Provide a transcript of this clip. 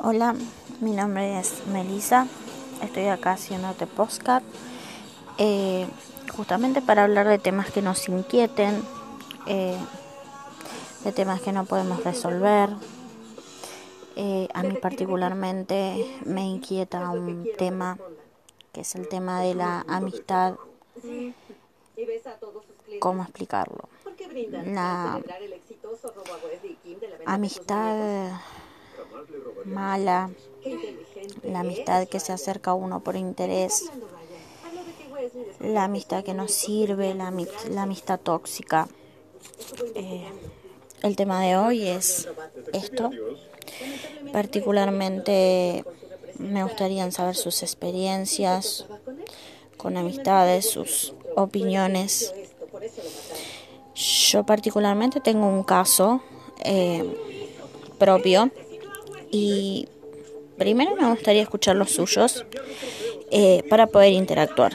Hola, mi nombre es Melissa. Estoy acá haciéndote postcard. Eh, justamente para hablar de temas que nos inquieten, eh, de temas que no podemos resolver. Eh, a mí particularmente me inquieta un tema que es el tema de la amistad. ¿Cómo explicarlo? La amistad mala, la amistad que se acerca a uno por interés, la amistad que no sirve, la, amistad tóxica. Eh, el tema de hoy es esto. Particularmente me gustaría saber sus experiencias con amistades, sus opiniones. Yo particularmente tengo un caso eh, propio y primero me gustaría escuchar los suyos eh, para poder interactuar.